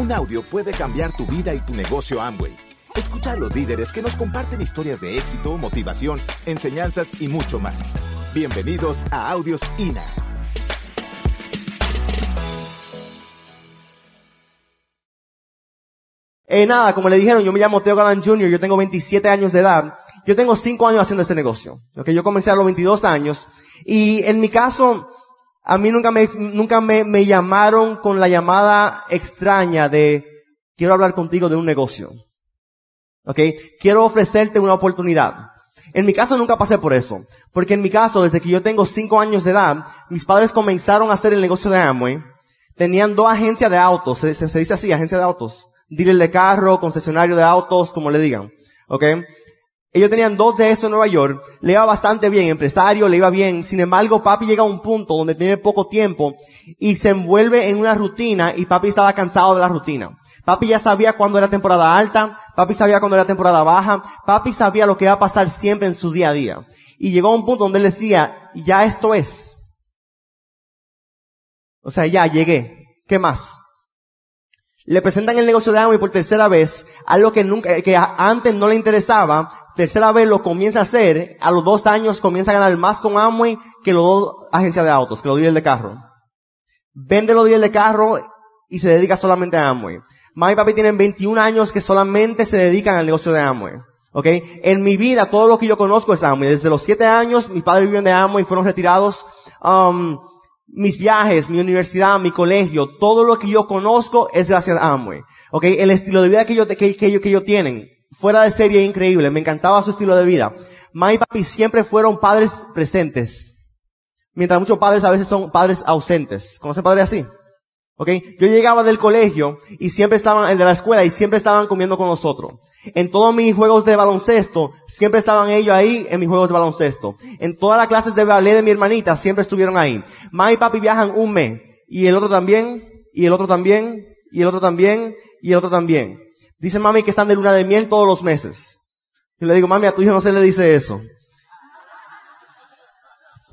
Un audio puede cambiar tu vida y tu negocio Amway. Escucha a los líderes que nos comparten historias de éxito, motivación, enseñanzas y mucho más. Bienvenidos a Audios INA. Eh, nada, como le dijeron, yo me llamo Teo Galán Jr., yo tengo 27 años de edad. Yo tengo 5 años haciendo este negocio. Yo comencé a los 22 años. Y en mi caso, a mí nunca me, nunca me, me llamaron con la llamada extraña de, quiero hablar contigo de un negocio. ¿Ok? Quiero ofrecerte una oportunidad. En mi caso nunca pasé por eso. Porque en mi caso, desde que yo tengo cinco años de edad, mis padres comenzaron a hacer el negocio de Amway. Tenían dos agencias de autos. Se, se, dice así, agencia de autos. Dealer de carro, concesionario de autos, como le digan. ¿Ok? Ellos tenían dos de esos en Nueva York, le iba bastante bien, empresario, le iba bien. Sin embargo, papi llega a un punto donde tiene poco tiempo y se envuelve en una rutina y papi estaba cansado de la rutina. Papi ya sabía cuándo era temporada alta, papi sabía cuándo era temporada baja, papi sabía lo que iba a pasar siempre en su día a día. Y llegó a un punto donde él decía, ya esto es. O sea, ya llegué. ¿Qué más? Le presentan el negocio de Amway por tercera vez, algo que nunca, que antes no le interesaba, tercera vez lo comienza a hacer, a los dos años comienza a ganar más con Amway que los dos agencias de autos, que los dealers de carro. Vende los dealers de carro y se dedica solamente a Amway. Mami y papi tienen 21 años que solamente se dedican al negocio de Amway. ¿Ok? En mi vida, todo lo que yo conozco es Amway. Desde los 7 años, mis padres vivieron de Amway y fueron retirados. Um, mis viajes, mi universidad, mi colegio, todo lo que yo conozco es gracias a Amway. ¿Ok? El estilo de vida que ellos, que, que, que ellos tienen, fuera de serie increíble. Me encantaba su estilo de vida. Mami y papi siempre fueron padres presentes. Mientras muchos padres a veces son padres ausentes. ¿Conocen padres así? ¿Ok? Yo llegaba del colegio y siempre estaban, el de la escuela y siempre estaban comiendo con nosotros. En todos mis juegos de baloncesto, siempre estaban ellos ahí en mis juegos de baloncesto. En todas las clases de ballet de mi hermanita, siempre estuvieron ahí. Mami y papi viajan un mes. Y el otro también, y el otro también, y el otro también, y el otro también. Dice mami que están de luna de miel todos los meses. Yo le digo, mami, a tu hijo no se le dice eso.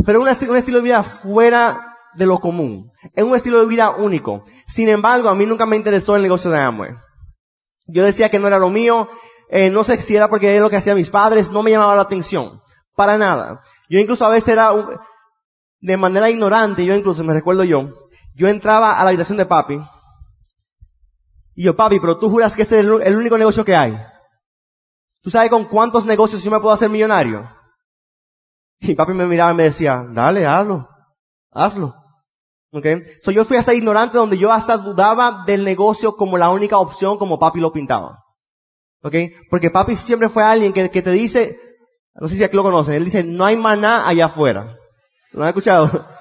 Pero un, un estilo de vida fuera de lo común. Es un estilo de vida único. Sin embargo, a mí nunca me interesó el negocio de Amway. Yo decía que no era lo mío, eh, no sé si era porque era lo que hacían mis padres, no me llamaba la atención. Para nada. Yo incluso a veces era, un, de manera ignorante, yo incluso me recuerdo yo, yo entraba a la habitación de papi, y yo, papi, pero tú juras que ese es el, el único negocio que hay. ¿Tú sabes con cuántos negocios yo me puedo hacer millonario? Y papi me miraba y me decía, dale, hazlo, hazlo. Okay. So yo fui hasta ignorante donde yo hasta dudaba del negocio como la única opción como papi lo pintaba. Okay. Porque papi siempre fue alguien que, que te dice, no sé si aquí lo conocen, él dice, no hay maná allá afuera. ¿Lo han escuchado?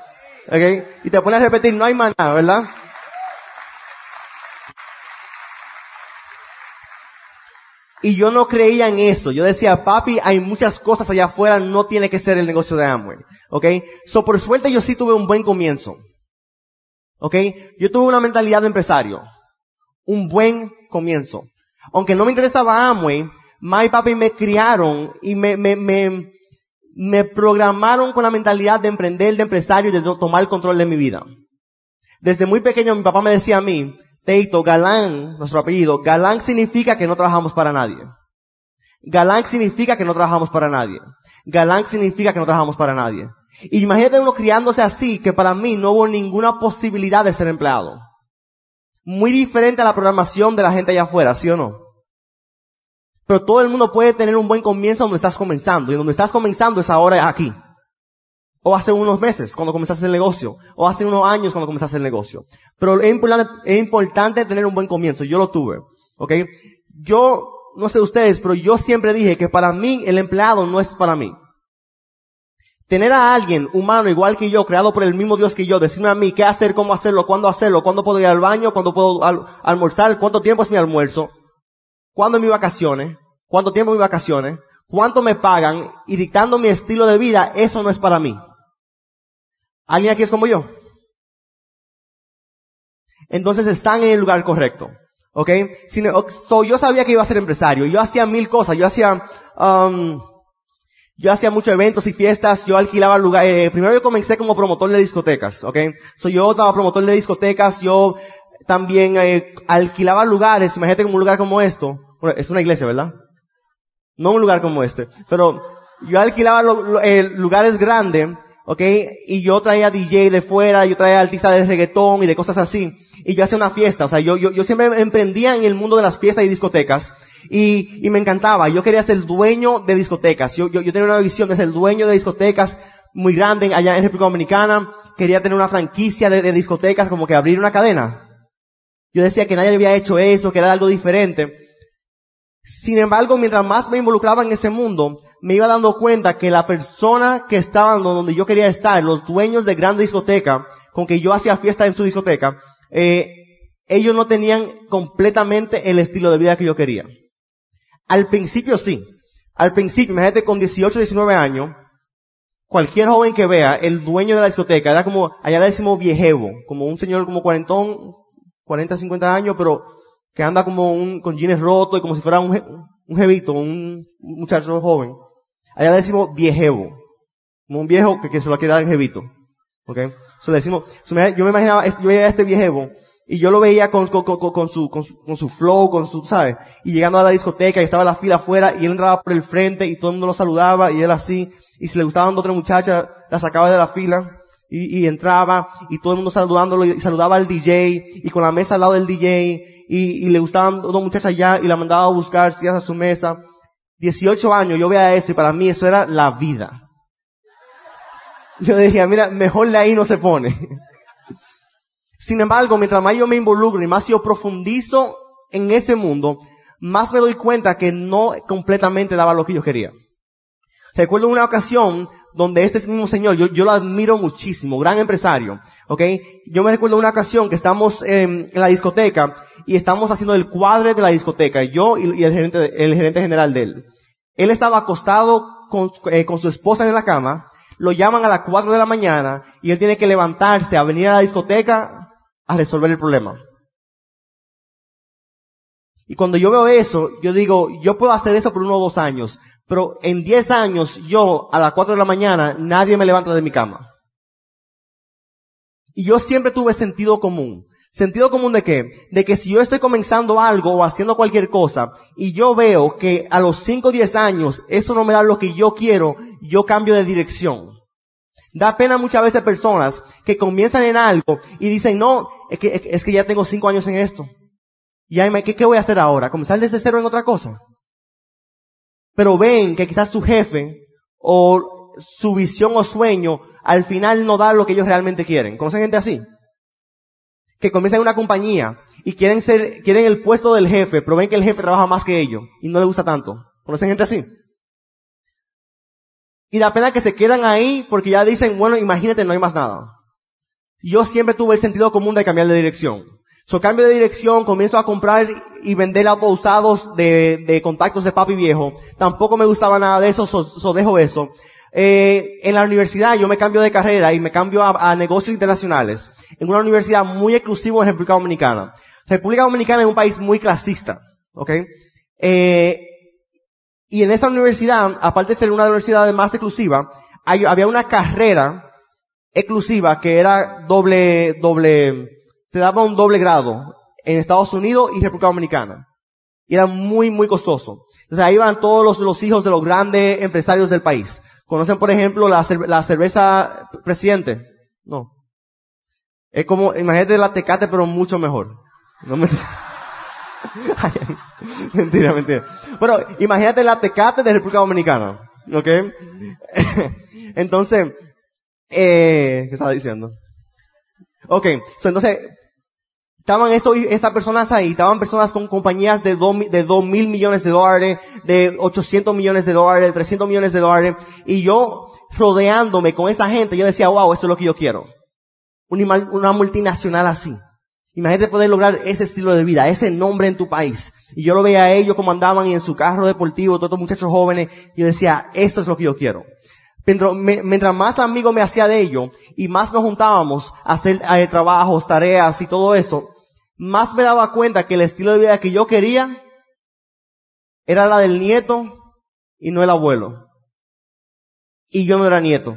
Okay. Y te pone a repetir, no hay maná, ¿verdad? Y yo no creía en eso. Yo decía, papi, hay muchas cosas allá afuera, no tiene que ser el negocio de Amway. ¿Ok? So, por suerte yo sí tuve un buen comienzo. ¿Ok? Yo tuve una mentalidad de empresario. Un buen comienzo. Aunque no me interesaba Amway, my papi me criaron y me, me, me, me programaron con la mentalidad de emprender, de empresario y de tomar el control de mi vida. Desde muy pequeño mi papá me decía a mí, Teito, Galán, nuestro apellido, Galán significa que no trabajamos para nadie. Galán significa que no trabajamos para nadie. Galán significa que no trabajamos para nadie. Imagínate uno criándose así, que para mí no hubo ninguna posibilidad de ser empleado. Muy diferente a la programación de la gente allá afuera, ¿sí o no? Pero todo el mundo puede tener un buen comienzo donde estás comenzando. Y donde estás comenzando es ahora aquí. O hace unos meses cuando comenzaste el negocio. O hace unos años cuando comenzaste el negocio. Pero es importante, es importante tener un buen comienzo. Yo lo tuve. ¿Ok? Yo, no sé ustedes, pero yo siempre dije que para mí el empleado no es para mí. Tener a alguien humano igual que yo, creado por el mismo Dios que yo, decirme a mí qué hacer, cómo hacerlo, cuándo hacerlo, cuándo puedo ir al baño, cuándo puedo al almorzar, cuánto tiempo es mi almuerzo, cuándo es mi vacaciones, cuánto tiempo es mi vacaciones, cuánto me pagan y dictando mi estilo de vida, eso no es para mí. ¿Alguien aquí es como yo? Entonces están en el lugar correcto. ¿Ok? So, yo sabía que iba a ser empresario. Yo hacía mil cosas. Yo hacía, um, yo hacía muchos eventos y fiestas. Yo alquilaba lugares. Eh, primero yo comencé como promotor de discotecas. ¿Ok? So, yo estaba promotor de discotecas. Yo también eh, alquilaba lugares, imagínate como un lugar como esto, bueno, es una iglesia, ¿verdad? No un lugar como este, pero yo alquilaba eh, lugares grandes, ¿ok? Y yo traía DJ de fuera, yo traía artistas de reggaetón y de cosas así. Y yo hacía una fiesta, o sea, yo, yo, yo siempre emprendía en el mundo de las fiestas y discotecas. Y, y me encantaba, yo quería ser dueño de discotecas. Yo, yo, yo tenía una visión de ser dueño de discotecas muy grande allá en República Dominicana. Quería tener una franquicia de, discotecas, como que abrir una cadena. Yo decía que nadie había hecho eso, que era algo diferente. Sin embargo, mientras más me involucraba en ese mundo, me iba dando cuenta que la persona que estaba donde yo quería estar, los dueños de gran discoteca, con que yo hacía fiesta en su discoteca, eh, ellos no tenían completamente el estilo de vida que yo quería. Al principio sí. Al principio, imagínate con 18, 19 años, cualquier joven que vea, el dueño de la discoteca, era como, allá le decimos viejevo, como un señor como cuarentón, 40, 50 años, pero que anda como un, con jeans rotos y como si fuera un, un jevito, un muchacho joven. Allá le decimos viejevo. Como un viejo que, que se lo quiere dar en jevito. ¿Ok? So le decimos, yo me imaginaba, yo veía a este viejevo, y yo lo veía con, su, con, su, con su flow, con su, ¿sabes? Y llegando a la discoteca y estaba la fila afuera y él entraba por el frente y todo el mundo lo saludaba y él así. Y si le gustaba otra muchacha, la sacaba de la fila y, entraba y todo el mundo saludándolo y saludaba al DJ y con la mesa al lado del DJ y, le gustaban dos muchachas allá y la mandaba a buscar sillas a su mesa. 18 años, yo veía esto y para mí eso era la vida. Yo decía, mira, mejor de ahí no se pone. Sin embargo, mientras más yo me involucro y más yo profundizo en ese mundo, más me doy cuenta que no completamente daba lo que yo quería. Recuerdo una ocasión donde este mismo señor, yo, lo admiro muchísimo, gran empresario, ¿ok? Yo me recuerdo una ocasión que estamos en la discoteca y estamos haciendo el cuadre de la discoteca, yo y, el, gerente, el gerente general de él. Él estaba acostado con, eh, con su esposa en la cama, lo llaman a las 4 de la mañana y él tiene que levantarse a venir a la discoteca a resolver el problema. Y cuando yo veo eso, yo digo, yo puedo hacer eso por uno o dos años, pero en 10 años, yo, a las 4 de la mañana, nadie me levanta de mi cama. Y yo siempre tuve sentido común. ¿Sentido común de qué? De que si yo estoy comenzando algo o haciendo cualquier cosa y yo veo que a los 5 o 10 años eso no me da lo que yo quiero, yo cambio de dirección. Da pena muchas veces personas que comienzan en algo y dicen, no, es que, es que ya tengo 5 años en esto. Y ¿qué, ¿qué voy a hacer ahora? ¿Comenzar desde cero en otra cosa? pero ven que quizás su jefe o su visión o sueño al final no da lo que ellos realmente quieren. ¿Conocen gente así? Que comienzan una compañía y quieren ser, quieren el puesto del jefe, pero ven que el jefe trabaja más que ellos y no le gusta tanto. ¿Conocen gente así? Y da pena que se quedan ahí porque ya dicen, bueno, imagínate, no hay más nada. Yo siempre tuve el sentido común de cambiar de dirección. So cambio de dirección, comienzo a comprar y vender autos usados de, de contactos de papi viejo. Tampoco me gustaba nada de eso, so, dejo eso. Eh, en la universidad yo me cambio de carrera y me cambio a, a, negocios internacionales. En una universidad muy exclusiva en República Dominicana. República Dominicana es un país muy clasista, ¿ok? Eh, y en esa universidad, aparte de ser una universidad más exclusiva, hay, había una carrera exclusiva que era doble, doble, te daba un doble grado en Estados Unidos y República Dominicana. Y era muy, muy costoso. Entonces ahí iban todos los, los hijos de los grandes empresarios del país. ¿Conocen, por ejemplo, la, la cerveza presidente? No. Es como, imagínate la tecate, pero mucho mejor. No me... mentira, mentira. Bueno, imagínate la tecate de República Dominicana. ¿Ok? entonces, eh, ¿qué estaba diciendo? Ok, so, entonces, Estaban eso, esas personas ahí, estaban personas con compañías de dos, de dos mil millones de dólares, de 800 millones de dólares, de 300 millones de dólares, y yo rodeándome con esa gente, yo decía, wow, esto es lo que yo quiero. Una multinacional así. Imagínate poder lograr ese estilo de vida, ese nombre en tu país. Y yo lo veía a ellos como andaban y en su carro deportivo, todos estos muchachos jóvenes, y yo decía, esto es lo que yo quiero. Mientras más amigo me hacía de ellos y más nos juntábamos a hacer trabajos, tareas y todo eso, más me daba cuenta que el estilo de vida que yo quería era la del nieto y no el abuelo. Y yo no era nieto.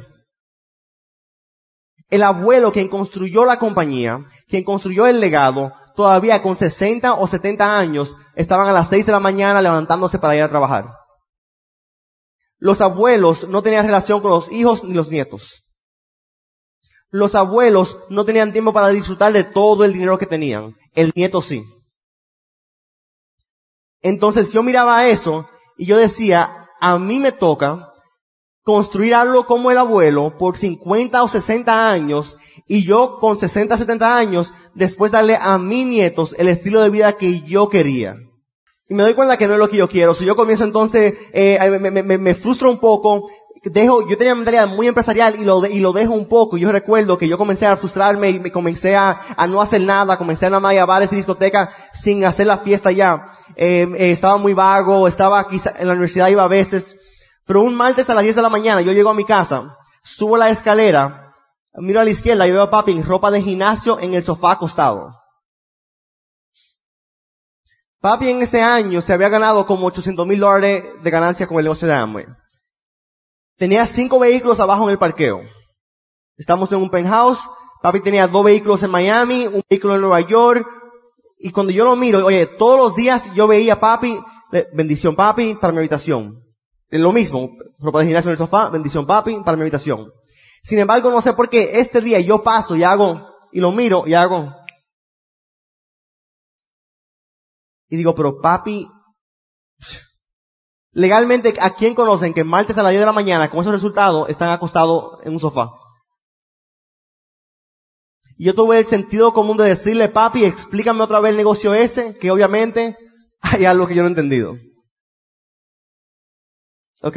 El abuelo quien construyó la compañía, quien construyó el legado, todavía con 60 o 70 años, estaban a las 6 de la mañana levantándose para ir a trabajar. Los abuelos no tenían relación con los hijos ni los nietos. Los abuelos no tenían tiempo para disfrutar de todo el dinero que tenían. El nieto sí. Entonces yo miraba eso y yo decía, a mí me toca construir algo como el abuelo por 50 o 60 años y yo con 60, 70 años después darle a mis nietos el estilo de vida que yo quería. Y me doy cuenta que no es lo que yo quiero. Si yo comienzo entonces, eh, me, me, me, frustro un poco, dejo, yo tenía una mentalidad muy empresarial y lo, y lo dejo un poco. Yo recuerdo que yo comencé a frustrarme y me comencé a, a no hacer nada, comencé a nada más a bares y discotecas sin hacer la fiesta ya. Eh, eh, estaba muy vago, estaba quizá, en la universidad iba a veces. Pero un martes a las 10 de la mañana yo llego a mi casa, subo la escalera, Miro a la izquierda y veo a papi en ropa de gimnasio en el sofá acostado. Papi en ese año se había ganado como 800 mil dólares de ganancia con el negocio de Amway. Tenía cinco vehículos abajo en el parqueo. Estamos en un penthouse. Papi tenía dos vehículos en Miami, un vehículo en Nueva York. Y cuando yo lo miro, oye, todos los días yo veía a papi, bendición papi, para mi habitación. Lo mismo, ropa de gimnasio en el sofá, bendición papi, para mi habitación. Sin embargo, no sé por qué este día yo paso y hago, y lo miro y hago. Y digo, pero papi, legalmente, ¿a quién conocen que martes a las 10 de la mañana, con esos resultados, están acostados en un sofá? Y yo tuve el sentido común de decirle, papi, explícame otra vez el negocio ese, que obviamente hay algo que yo no he entendido. ¿Ok?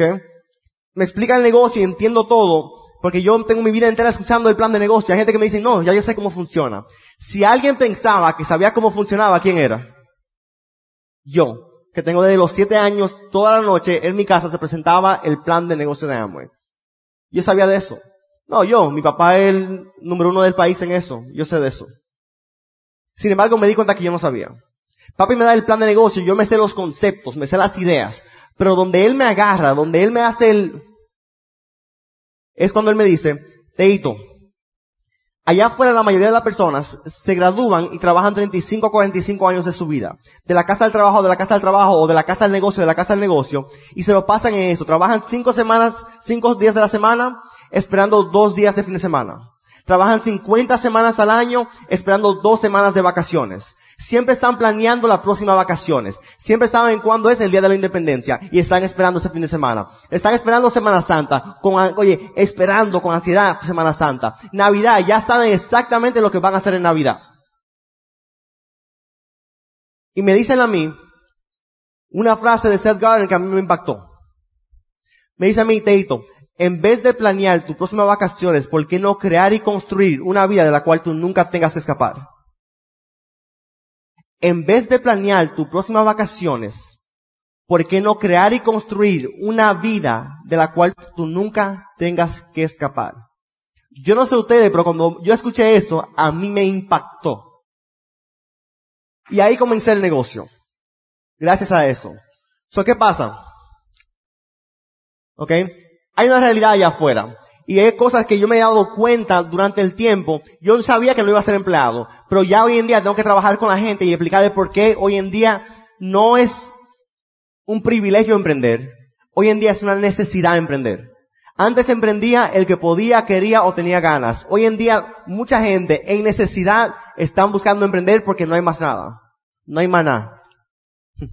Me explica el negocio y entiendo todo, porque yo tengo mi vida entera escuchando el plan de negocio. Hay gente que me dice, no, ya yo sé cómo funciona. Si alguien pensaba que sabía cómo funcionaba, ¿quién era? Yo, que tengo desde los siete años, toda la noche en mi casa se presentaba el plan de negocio de Amway. Yo sabía de eso. No, yo, mi papá es el número uno del país en eso. Yo sé de eso. Sin embargo, me di cuenta que yo no sabía. Papi me da el plan de negocio, yo me sé los conceptos, me sé las ideas. Pero donde él me agarra, donde él me hace el, es cuando él me dice, Teito, allá afuera la mayoría de las personas se gradúan y trabajan 35 a 45 años de su vida. De la casa al trabajo, de la casa al trabajo, o de la casa al negocio, de la casa al negocio, y se lo pasan en eso. Trabajan cinco semanas, cinco días de la semana, esperando dos días de fin de semana. Trabajan 50 semanas al año, esperando dos semanas de vacaciones. Siempre están planeando las próximas vacaciones. Siempre saben cuándo es el día de la independencia y están esperando ese fin de semana. Están esperando Semana Santa, con, oye, esperando con ansiedad Semana Santa. Navidad, ya saben exactamente lo que van a hacer en Navidad. Y me dicen a mí una frase de Seth Godin que a mí me impactó. Me dice a mí, Teito, en vez de planear tus próximas vacaciones, ¿por qué no crear y construir una vida de la cual tú nunca tengas que escapar? En vez de planear tus próximas vacaciones, ¿por qué no crear y construir una vida de la cual tú nunca tengas que escapar? Yo no sé ustedes, pero cuando yo escuché eso, a mí me impactó. Y ahí comencé el negocio. Gracias a eso. So, ¿Qué pasa? ¿Ok? Hay una realidad allá afuera. Y hay cosas que yo me he dado cuenta durante el tiempo. Yo sabía que no iba a ser empleado, pero ya hoy en día tengo que trabajar con la gente y explicarle por qué hoy en día no es un privilegio emprender. Hoy en día es una necesidad emprender. Antes emprendía el que podía, quería o tenía ganas. Hoy en día mucha gente en necesidad están buscando emprender porque no hay más nada. No hay más nada.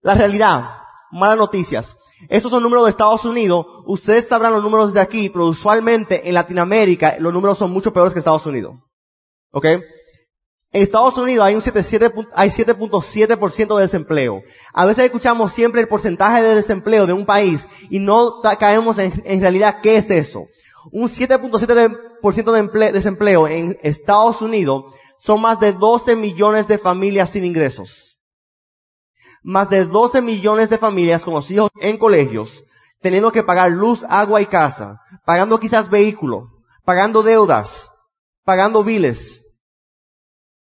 La realidad, malas noticias. Estos son números de Estados Unidos. Ustedes sabrán los números de aquí, pero usualmente en Latinoamérica los números son mucho peores que Estados Unidos. ¿Ok? En Estados Unidos hay un 7.7% de desempleo. A veces escuchamos siempre el porcentaje de desempleo de un país y no caemos en, en realidad qué es eso. Un 7.7% de desempleo en Estados Unidos son más de 12 millones de familias sin ingresos más de 12 millones de familias con los hijos en colegios, teniendo que pagar luz, agua y casa, pagando quizás vehículo, pagando deudas, pagando biles,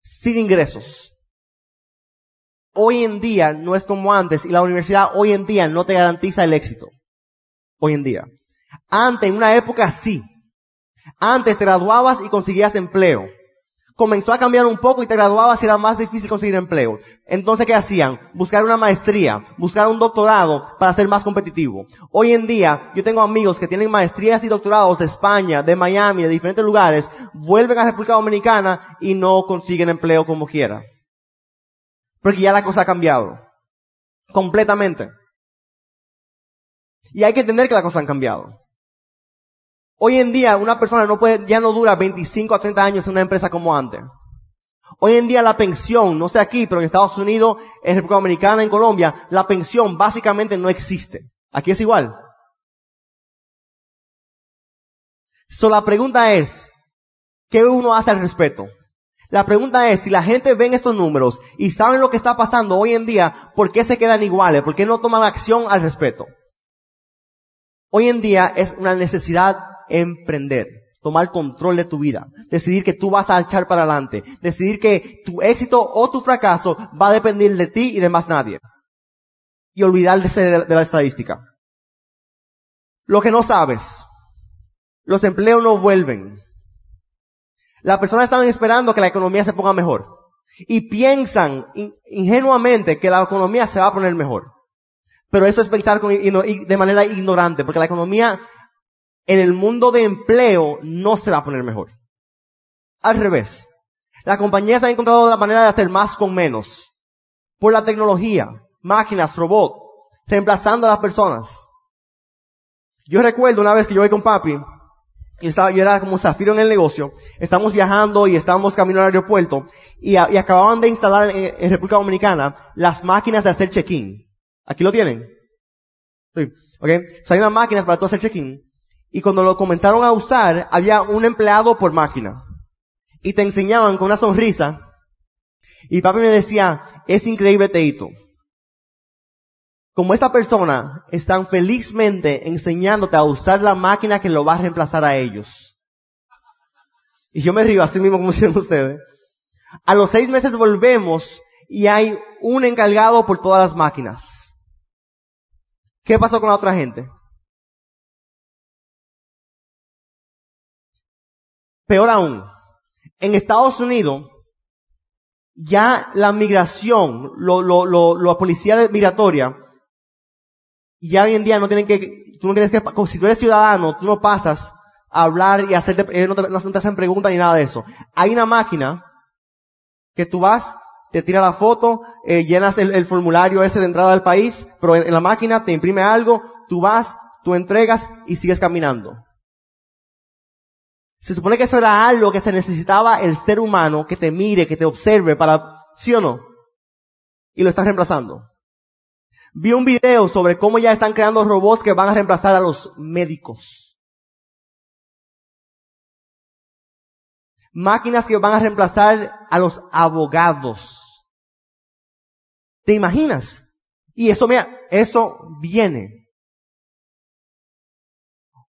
sin ingresos. Hoy en día no es como antes y la universidad hoy en día no te garantiza el éxito. Hoy en día. Antes, en una época sí. Antes te graduabas y conseguías empleo. Comenzó a cambiar un poco y te graduabas y era más difícil conseguir empleo. Entonces, ¿qué hacían? Buscar una maestría, buscar un doctorado para ser más competitivo. Hoy en día, yo tengo amigos que tienen maestrías y doctorados de España, de Miami, de diferentes lugares, vuelven a República Dominicana y no consiguen empleo como quiera. Porque ya la cosa ha cambiado. Completamente. Y hay que entender que las cosas han cambiado. Hoy en día una persona no puede, ya no dura 25 a 30 años en una empresa como antes. Hoy en día la pensión, no sé aquí, pero en Estados Unidos, en República Dominicana, en Colombia, la pensión básicamente no existe. Aquí es igual. So la pregunta es, ¿qué uno hace al respecto? La pregunta es, si la gente ve estos números y saben lo que está pasando hoy en día, ¿por qué se quedan iguales? ¿Por qué no toman acción al respecto? Hoy en día es una necesidad emprender, tomar control de tu vida, decidir que tú vas a echar para adelante, decidir que tu éxito o tu fracaso va a depender de ti y de más nadie. Y olvidarse de la estadística. Lo que no sabes, los empleos no vuelven. Las personas están esperando que la economía se ponga mejor. Y piensan ingenuamente que la economía se va a poner mejor. Pero eso es pensar de manera ignorante, porque la economía en el mundo de empleo no se va a poner mejor. Al revés. La compañía se ha encontrado la manera de hacer más con menos. Por la tecnología, máquinas, robots, reemplazando a las personas. Yo recuerdo una vez que yo iba con papi, y estaba, yo era como zafiro en el negocio, estábamos viajando y estábamos camino al aeropuerto, y, acababan de instalar en, República Dominicana las máquinas de hacer check-in. ¿Aquí lo tienen? Sí. ¿Ok? hay unas máquinas para tú hacer check-in. Y cuando lo comenzaron a usar, había un empleado por máquina. Y te enseñaban con una sonrisa. Y papi me decía, es increíble, Teito. Como esta persona están felizmente enseñándote a usar la máquina que lo va a reemplazar a ellos. Y yo me río así mismo como hicieron ustedes. A los seis meses volvemos y hay un encargado por todas las máquinas. ¿Qué pasó con la otra gente? Peor aún, en Estados Unidos, ya la migración, lo, lo, lo, la policía migratoria, ya hoy en día no tienen que, tú no tienes que, si tú eres ciudadano, tú no pasas a hablar y hacerte, no te, no te hacen preguntas ni nada de eso. Hay una máquina que tú vas, te tira la foto, eh, llenas el, formulario ese de entrada al país, pero en la máquina te imprime algo, tú vas, tú entregas y sigues caminando. Se supone que eso era algo que se necesitaba el ser humano que te mire, que te observe para, ¿sí o no? Y lo estás reemplazando. Vi un video sobre cómo ya están creando robots que van a reemplazar a los médicos. Máquinas que van a reemplazar a los abogados. ¿Te imaginas? Y eso, mira, eso viene.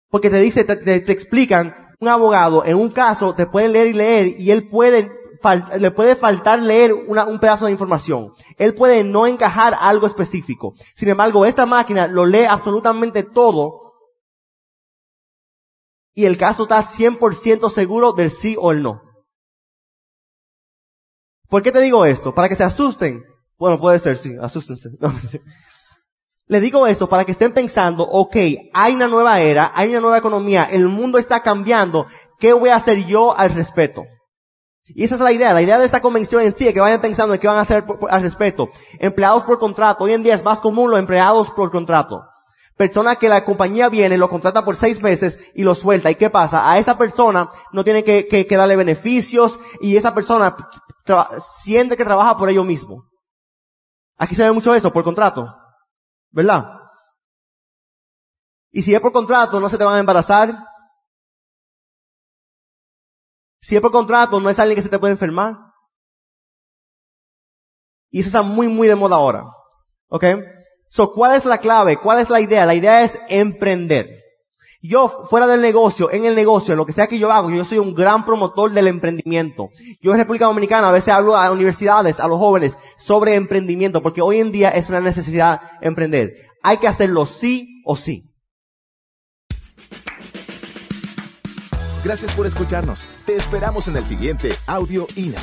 Porque te dice, te, te explican un abogado en un caso te puede leer y leer y él puede, le puede faltar leer un pedazo de información. Él puede no encajar algo específico. Sin embargo, esta máquina lo lee absolutamente todo y el caso está 100% seguro del sí o el no. ¿Por qué te digo esto? Para que se asusten. Bueno, puede ser, sí, asústense. Le digo esto para que estén pensando, ok, hay una nueva era, hay una nueva economía, el mundo está cambiando, ¿qué voy a hacer yo al respecto? Y esa es la idea, la idea de esta convención en sí, que vayan pensando en qué van a hacer al respecto. Empleados por contrato, hoy en día es más común los empleados por contrato. Persona que la compañía viene, lo contrata por seis meses y lo suelta. ¿Y qué pasa? A esa persona no tiene que, que darle beneficios y esa persona siente que trabaja por ello mismo. Aquí se ve mucho eso, por contrato. ¿Verdad? Y si es por contrato, no se te van a embarazar. Si es por contrato, no es alguien que se te puede enfermar. Y eso está muy, muy de moda ahora. ¿Ok? So, ¿cuál es la clave? ¿Cuál es la idea? La idea es emprender. Yo, fuera del negocio, en el negocio, en lo que sea que yo hago, yo soy un gran promotor del emprendimiento. Yo en República Dominicana a veces hablo a universidades, a los jóvenes, sobre emprendimiento, porque hoy en día es una necesidad emprender. Hay que hacerlo sí o sí. Gracias por escucharnos. Te esperamos en el siguiente Audio INA.